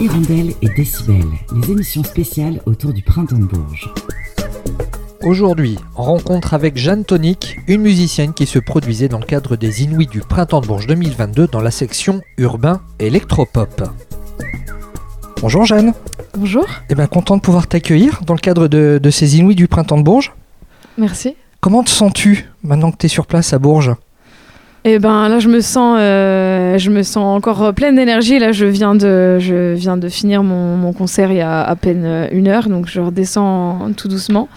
Hirondelle et Décibel, les émissions spéciales autour du printemps de Bourges. Aujourd'hui, rencontre avec Jeanne Tonic, une musicienne qui se produisait dans le cadre des Inuits du Printemps de Bourges 2022 dans la section urbain électropop. Bonjour Jeanne. Bonjour. Eh bien, content de pouvoir t'accueillir dans le cadre de, de ces Inuits du Printemps de Bourges. Merci. Comment te sens-tu maintenant que tu es sur place à Bourges? Eh ben là, je me sens, euh, je me sens encore pleine d'énergie. Là, je viens de, je viens de finir mon, mon concert il y a à peine euh, une heure, donc je redescends tout doucement.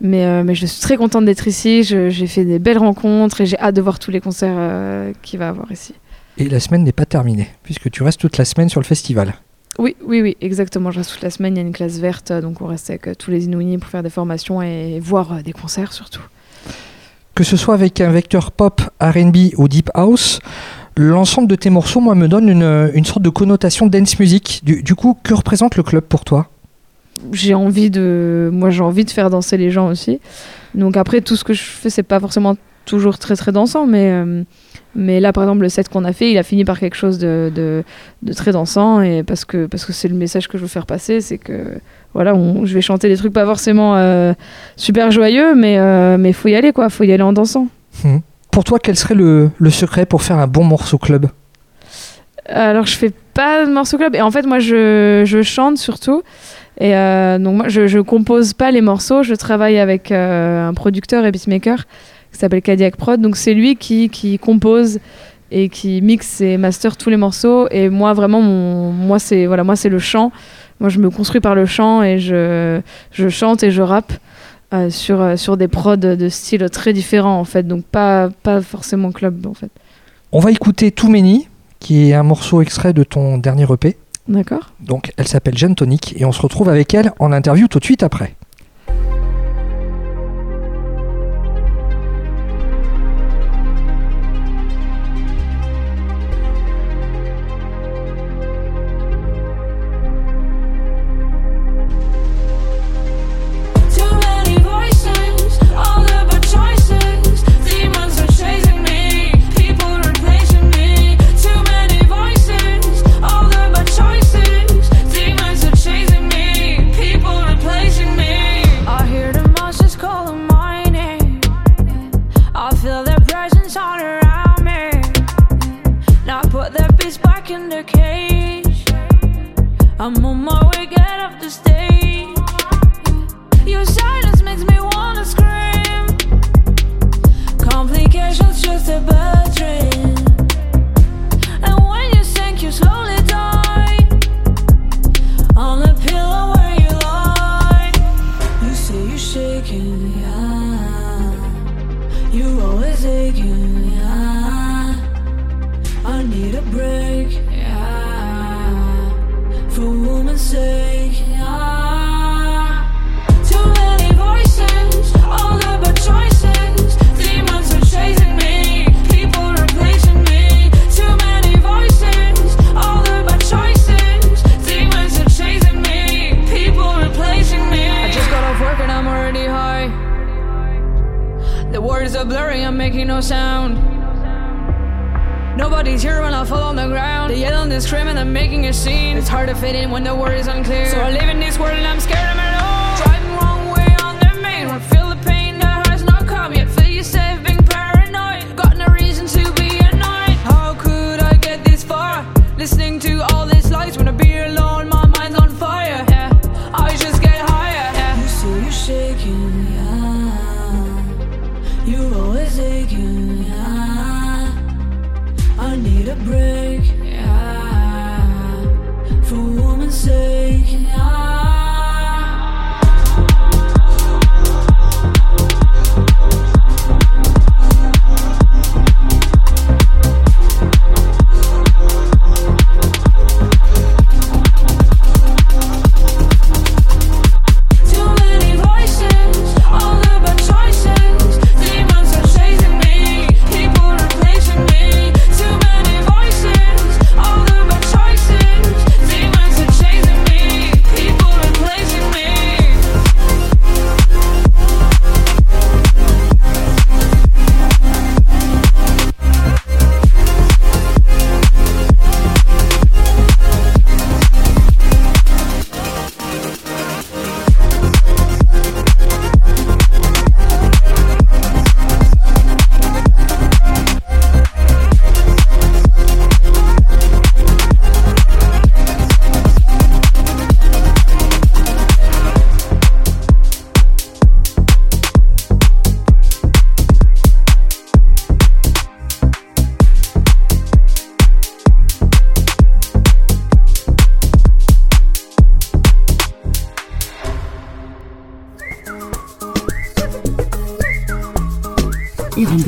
Mais, euh, mais je suis très contente d'être ici. J'ai fait des belles rencontres et j'ai hâte de voir tous les concerts euh, qu'il va y avoir ici. Et la semaine n'est pas terminée, puisque tu restes toute la semaine sur le festival. Oui, oui, oui, exactement. Je reste toute la semaine. Il y a une classe verte, donc on reste avec euh, tous les Inuits pour faire des formations et voir euh, des concerts surtout. Que ce soit avec un vecteur pop, RB ou deep house, l'ensemble de tes morceaux, moi, me donne une, une sorte de connotation dance music. Du, coup, que représente le club pour toi? J'ai envie de moi j'ai envie de faire danser les gens aussi donc après tout ce que je fais c'est pas forcément toujours très très dansant mais euh, mais là par exemple le set qu'on a fait il a fini par quelque chose de, de, de très dansant et parce que parce que c'est le message que je veux faire passer c'est que voilà on- je vais chanter des trucs pas forcément euh, super joyeux mais euh, mais faut y aller quoi faut y aller en dansant Pour toi, quel serait le, le secret pour faire un bon morceau club? Alors, je fais pas de morceaux club. Et en fait, moi, je, je chante surtout. Et euh, donc, moi, je, je compose pas les morceaux. Je travaille avec euh, un producteur et beatmaker qui s'appelle Cadillac Prod. Donc, c'est lui qui, qui compose et qui mixe et master tous les morceaux. Et moi, vraiment, mon, moi, c'est voilà, moi, c'est le chant. Moi, je me construis par le chant et je, je chante et je rappe. euh, sur, euh, sur des prods de styles très différents en fait donc pas, pas forcément club en fait On va écouter Too Many, qui est un morceau extrait de ton dernier EP. d'accord Donc, elle s'appelle Jeanne Tonic et on se retrouve avec elle en interview tout de suite après. Are blurry, I'm making no sound. Nobody's here when I fall on the ground. They yell and they scream and I'm making a scene. It's hard to fit in when the word is unclear. So I live in this world and I'm scared I'm alone. say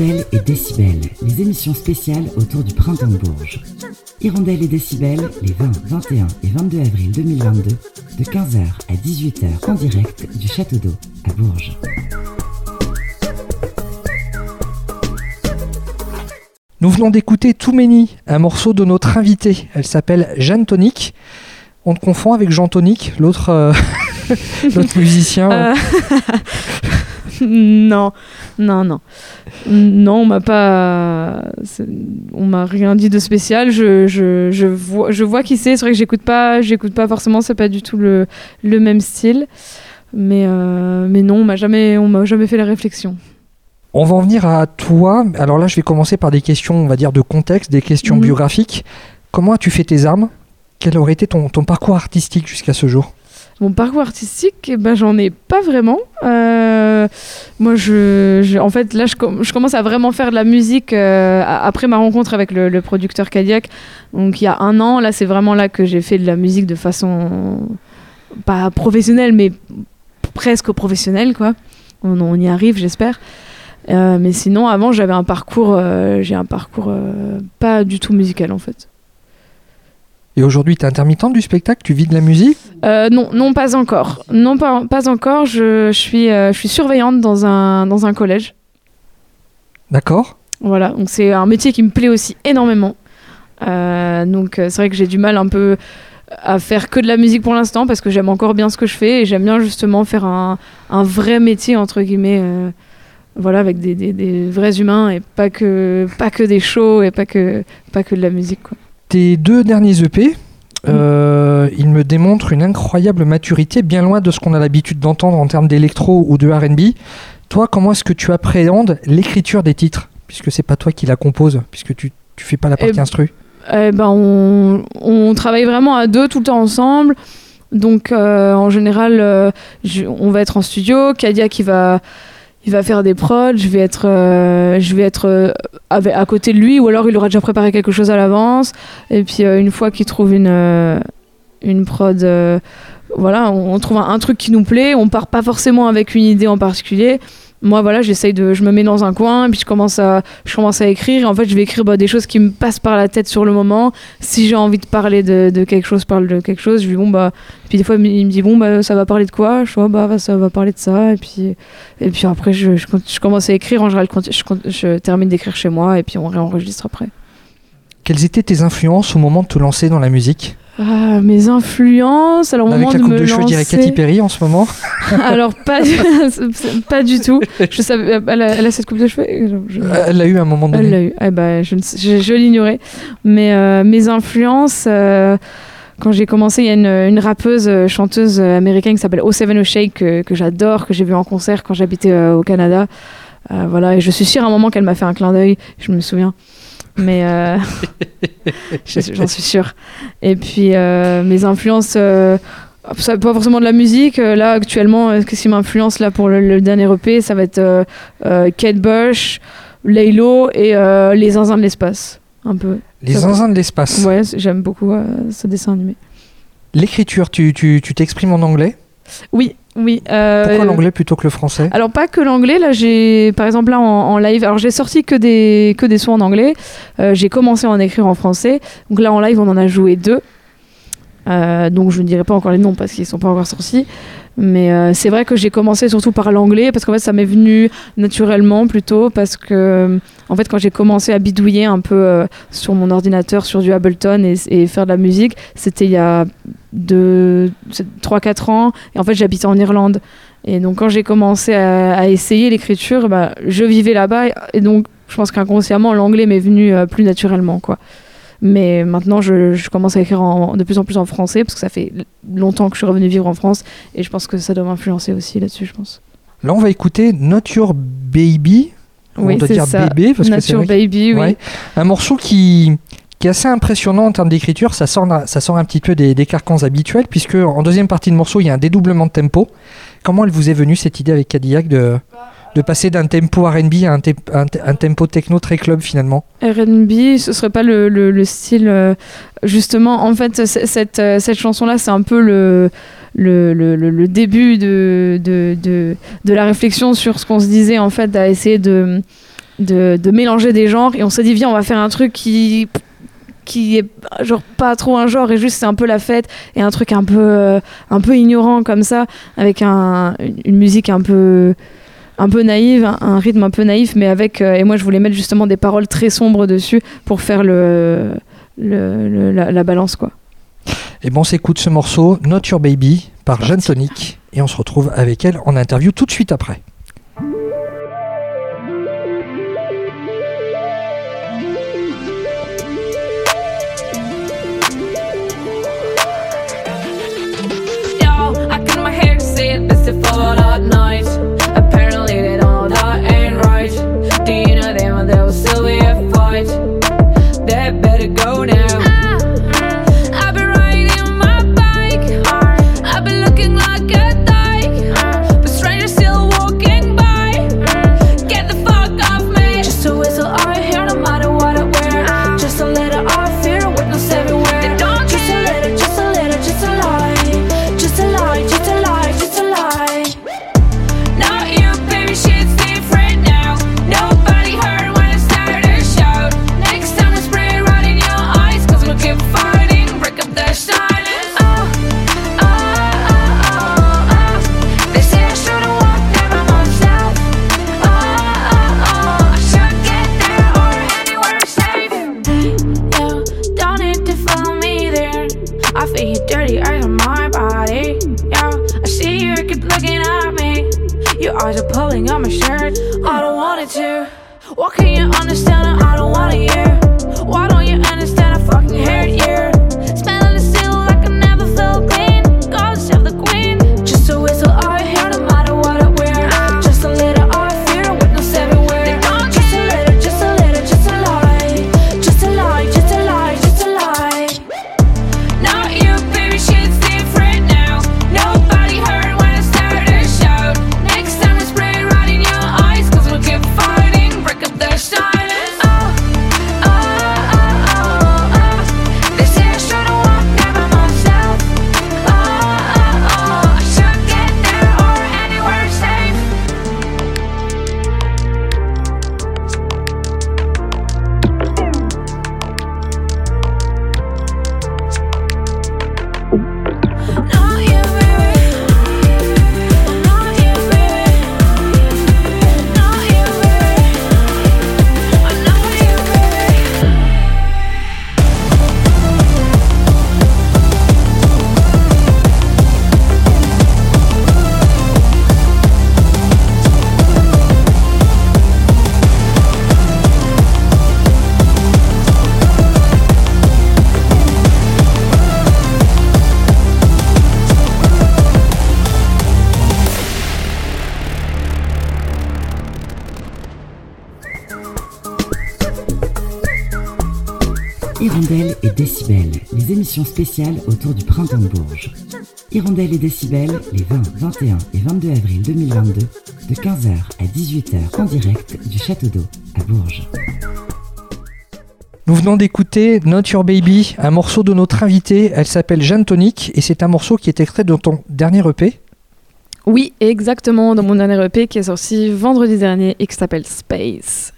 Hirondelle et Décibel, les émissions spéciales autour du printemps de Bourges. Hirondelle et Décibel, les 20, 21 et 22 avril 2022, de 15h à 18h en direct du Château d'Eau à Bourges. Nous venons d'écouter Too Many, un morceau de notre invitée. Elle s'appelle Jeanne Tonic. On te confond avec Jean Tonic, l'autre euh, l'autre musicien. Euh, non, non, non. Non, on m'a pas. On m'a rien dit de spécial. Je, je, je vois, je vois qui c'est. C'est vrai que j'écoute pas, j'écoute pas forcément. C'est pas du tout le, le même style. Mais, euh, mais non, on m'a jamais, on m'a jamais fait la réflexion. On va en venir à toi. Alors là, je vais commencer par des questions, on va dire, de contexte, des questions Mhm. biographiques. Comment as-tu fait tes armes? Quel aurait été ton, ton parcours artistique jusqu'à ce jour? Mon parcours artistique, eh ben, j'en ai pas vraiment. Euh, moi, je, en fait, là, je, com- je commence à vraiment faire de la musique euh, après ma rencontre avec le, producteur Cadillac. Donc, il y a un an, là, c'est vraiment là que j'ai fait de la musique de façon pas professionnelle, mais presque professionnelle, quoi. On, y arrive, j'espère. Euh, mais sinon, avant, j'avais un parcours, j'ai un parcours pas du tout musical, en fait. Et aujourd'hui, tu es intermittente du spectacle? Tu vis de la musique? Euh, non, non, pas encore. Non, pas, pas encore. Je, je suis, euh, je suis surveillante dans un, dans un collège. D'accord Voilà, donc c'est un métier qui me plaît aussi énormément. Euh, donc c'est vrai que j'ai du mal un peu à faire que de la musique pour l'instant parce que j'aime encore bien ce que je fais et j'aime bien justement faire un, un vrai métier entre guillemets. voilà, avec des, des- des vrais humains et pas que, pas que des shows et pas que, pas que de la musique. Quoi. Tes deux derniers EP, euh, ils me démontrent une incroyable maturité, bien loin de ce qu'on a l'habitude d'entendre en termes d'électro ou de RB. Toi, comment est-ce que tu appréhendes l'écriture des titres? Puisque c'est pas toi qui la compose, puisque tu, tu fais pas la partie Eh instru. Eh ben, on, on travaille vraiment à deux tout le temps ensemble. Donc, euh, en général, euh, je- on va être en studio. Kadia qui va, il va faire des prods. Je vais être, euh, je vais être euh, à côté de lui, ou alors il aura déjà préparé quelque chose à l'avance. Et puis, euh, une fois qu'il trouve une, une prod, voilà, on, on trouve un, un truc qui nous plaît. On part pas forcément avec une idée en particulier. Moi, voilà, j'essaye de, je me mets dans un coin, puis je commence à, je commence à écrire. Et en fait, je vais écrire bah, des choses qui me passent par la tête sur le moment. Si j'ai envie de parler de, de quelque chose, parle de quelque chose. Je dis, bon, bah. Puis des fois, il me dit, bon, bah, ça va parler de quoi? Je vois, bah, ça va parler de ça. Et puis, et puis après, je, je, commence à écrire. En général, je, je termine d'écrire chez moi, et puis on réenregistre après. Quelles étaient tes influences au moment de te lancer dans la musique? Ah, mes influences, alors au Avec moment la de coupe me de cheveux, lancer- Katy Perry en ce moment. alors pas, pas du tout. Je savais, elle a, elle a cette coupe de cheveux. Je- je- Elle l'a eu à un moment donné. Elle l'a eu. Eh ben, je, je, je l'ignorais. Mais euh, mes influences, euh, quand j'ai commencé, il y a une, une rappeuse, euh, chanteuse euh, américaine qui s'appelle O7 O'Shake que, que j'adore, que j'ai vu en concert quand j'habitais euh, au Canada. Euh, voilà, et je suis sûre à un moment qu'elle m'a fait un clin d'œil, je me souviens. Mais euh, je- j'en suis sûre. Et puis euh, mes influences, euh, ça pas forcément de la musique. Là actuellement, qu'est-ce qui m'influence là pour le, le dernier EP Ça va être Kate Bush, Laylo et les zinzins de l'espace. Un peu. Les Ça zinzins de l'espace. Ouais, j'aime beaucoup ce dessin animé. L'écriture, tu tu- tu t'exprimes en anglais? Oui, oui. euh, Pourquoi l'anglais plutôt que le français? Alors pas que l'anglais, là j'ai par exemple là en, en live, alors j'ai sorti que des, que des sons en anglais, Euh, j'ai commencé à en écrire en français, donc là en live on en a joué deux, Euh, donc je ne dirai pas encore les noms parce qu'ils sont pas encore sortis, mais euh, c'est vrai que j'ai commencé surtout par l'anglais parce qu'en fait ça m'est venu naturellement plutôt parce que en fait quand j'ai commencé à bidouiller un peu euh, sur mon ordinateur sur du Ableton et, faire de la musique, c'était il y a 3-4 ans et en fait j'habitais en Irlande. Et donc quand j'ai commencé à, essayer l'écriture, bah, je vivais là-bas et, et donc je pense qu'inconsciemment l'anglais m'est venu euh, plus naturellement quoi. Mais maintenant je, je commence à écrire en- de plus en plus en français parce que ça fait longtemps que je suis revenue vivre en France et je pense que ça doit m'influencer aussi là-dessus je pense. Là, on va écouter Not Your Baby. Oui, on doit dire ça. bébé parce que c'est que- Baby, oui. Un morceau qui, qui est assez impressionnant en termes d'écriture. Ça sort, ça sort un petit peu des, des carcans habituels, puisque en deuxième partie de morceau, il y a un dédoublement de tempo. Comment elle vous est venue cette idée avec Cadillac de, de passer d'un tempo RB à un, te- un te- un tempo techno très club finalement R&B, ce serait pas le, le- le style euh, justement. En fait, cette, euh, cette chanson-là, c'est un peu le- le- le début de, de, de, de la réflexion sur ce qu'on se disait en fait, à essayer de de, de mélanger des genres et on s'est dit viens on va faire un truc qui qui est genre pas trop un genre et juste c'est un peu la fête et un truc un peu euh, un peu ignorant comme ça avec un, une musique un peu un peu naïve un, un rythme un peu naïf mais avec euh, et moi je voulais mettre justement des paroles très sombres dessus pour faire le, le- le- la, la balance quoi Et bon, on s'écoute ce morceau, Not Your Baby, par Jeanne Tonic, et on se retrouve avec elle en interview tout de suite après. Dirty eyes on my body. Yeah, I see you keep looking at me. Your eyes are pulling on my shirt. I don't want it to. What can't you understand? I don't wanna hear. Décibel, les émissions spéciales autour du printemps de Bourges. Hirondelle et Décibel, les 20, 21 et 22 avril 2022, de 15h à 18h en direct du Château d'Eau, à Bourges. Nous venons d'écouter Not Your Baby, un morceau de notre invitée. Elle s'appelle Jeanne Tonic et c'est un morceau qui est extrait de ton dernier EP. oui exactement dans mon dernier EP qui est sorti vendredi dernier et qui s'appelle Space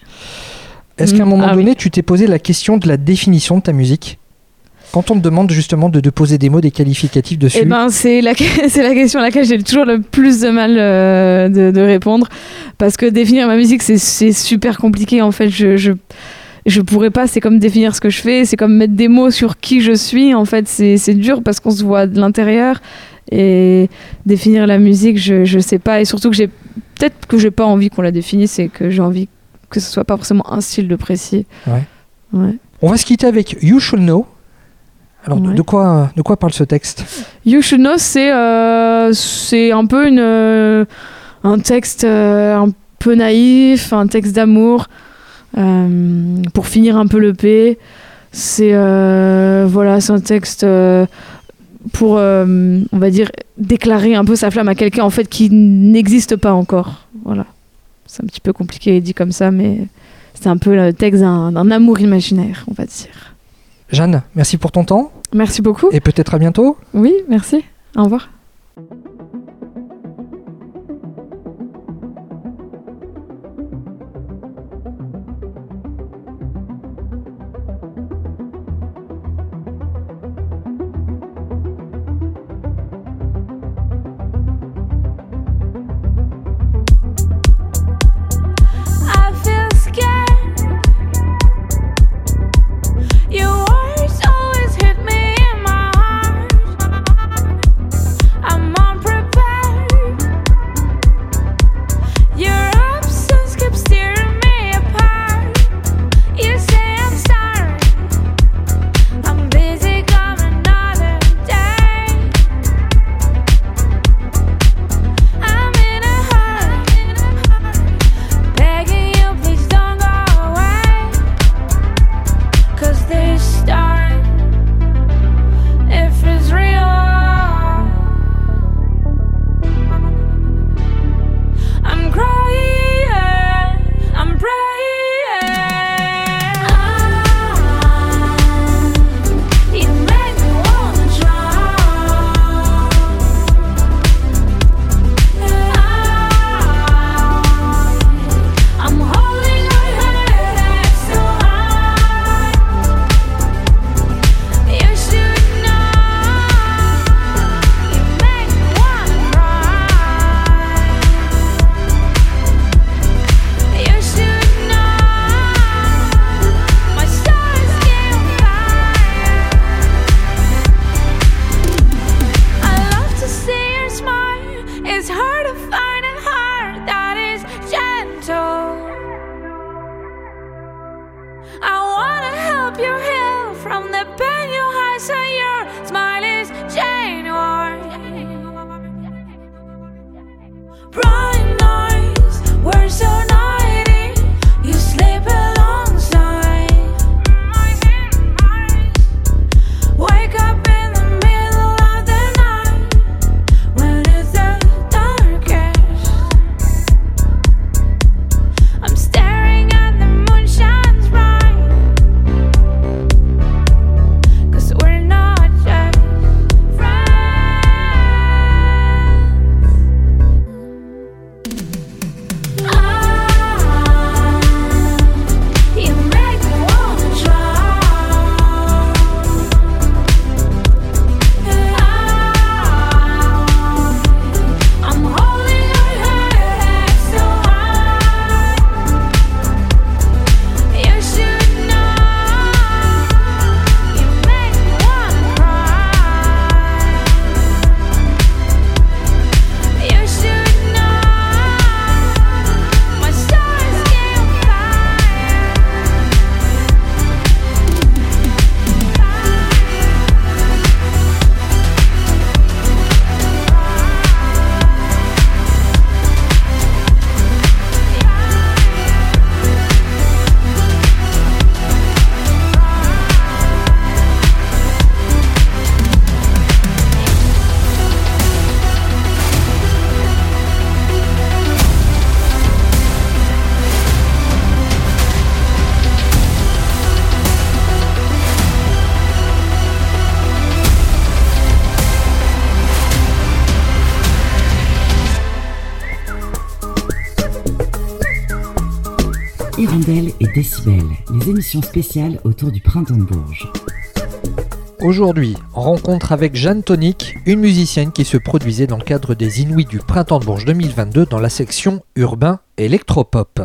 Est-ce qu'à un Mm, moment ah donné, tu t'es posé la question de la définition de ta musique? Quand on te demande justement de, de poser des mots, des qualificatifs dessus, Eh ben, c'est la, c'est la question à laquelle j'ai toujours le plus de mal euh, de, de répondre. Parce que définir ma musique, c'est, c'est super compliqué. En fait, je, je, je pourrais pas. C'est comme définir ce que je fais. C'est comme mettre des mots sur qui je suis. En fait, c'est, c'est dur parce qu'on se voit de l'intérieur. Et définir la musique, je, je sais pas. Et surtout que j'ai. Peut-être que j'ai pas envie qu'on la définisse et que j'ai envie que ce soit pas forcément un style de précis. Ouais. Ouais. on va se quitter avec You Should Know. Alors, de- Ouais. de, quoi, de quoi parle ce texte You Should Know, c'est euh, c'est un peu une, euh, un texte euh, un peu naïf, un texte d'amour. pour finir un peu le P, c'est voilà, c'est un texte pour, euh, on va dire, déclarer un peu sa flamme à quelqu'un en fait qui n'existe pas encore. Voilà, c'est un petit peu compliqué dit comme ça, mais c'est un peu le texte d'un d'un amour imaginaire, on va dire. Jeanne, merci pour ton temps Merci beaucoup. et peut-être à bientôt. Oui, merci. Au revoir. Et Décibel, les émissions spéciales autour du printemps de Bourges. Aujourd'hui, rencontre avec Jeanne Tonic, une musicienne qui se produisait dans le cadre des Inouïs du printemps de Bourges 2022 dans la section urbain électropop.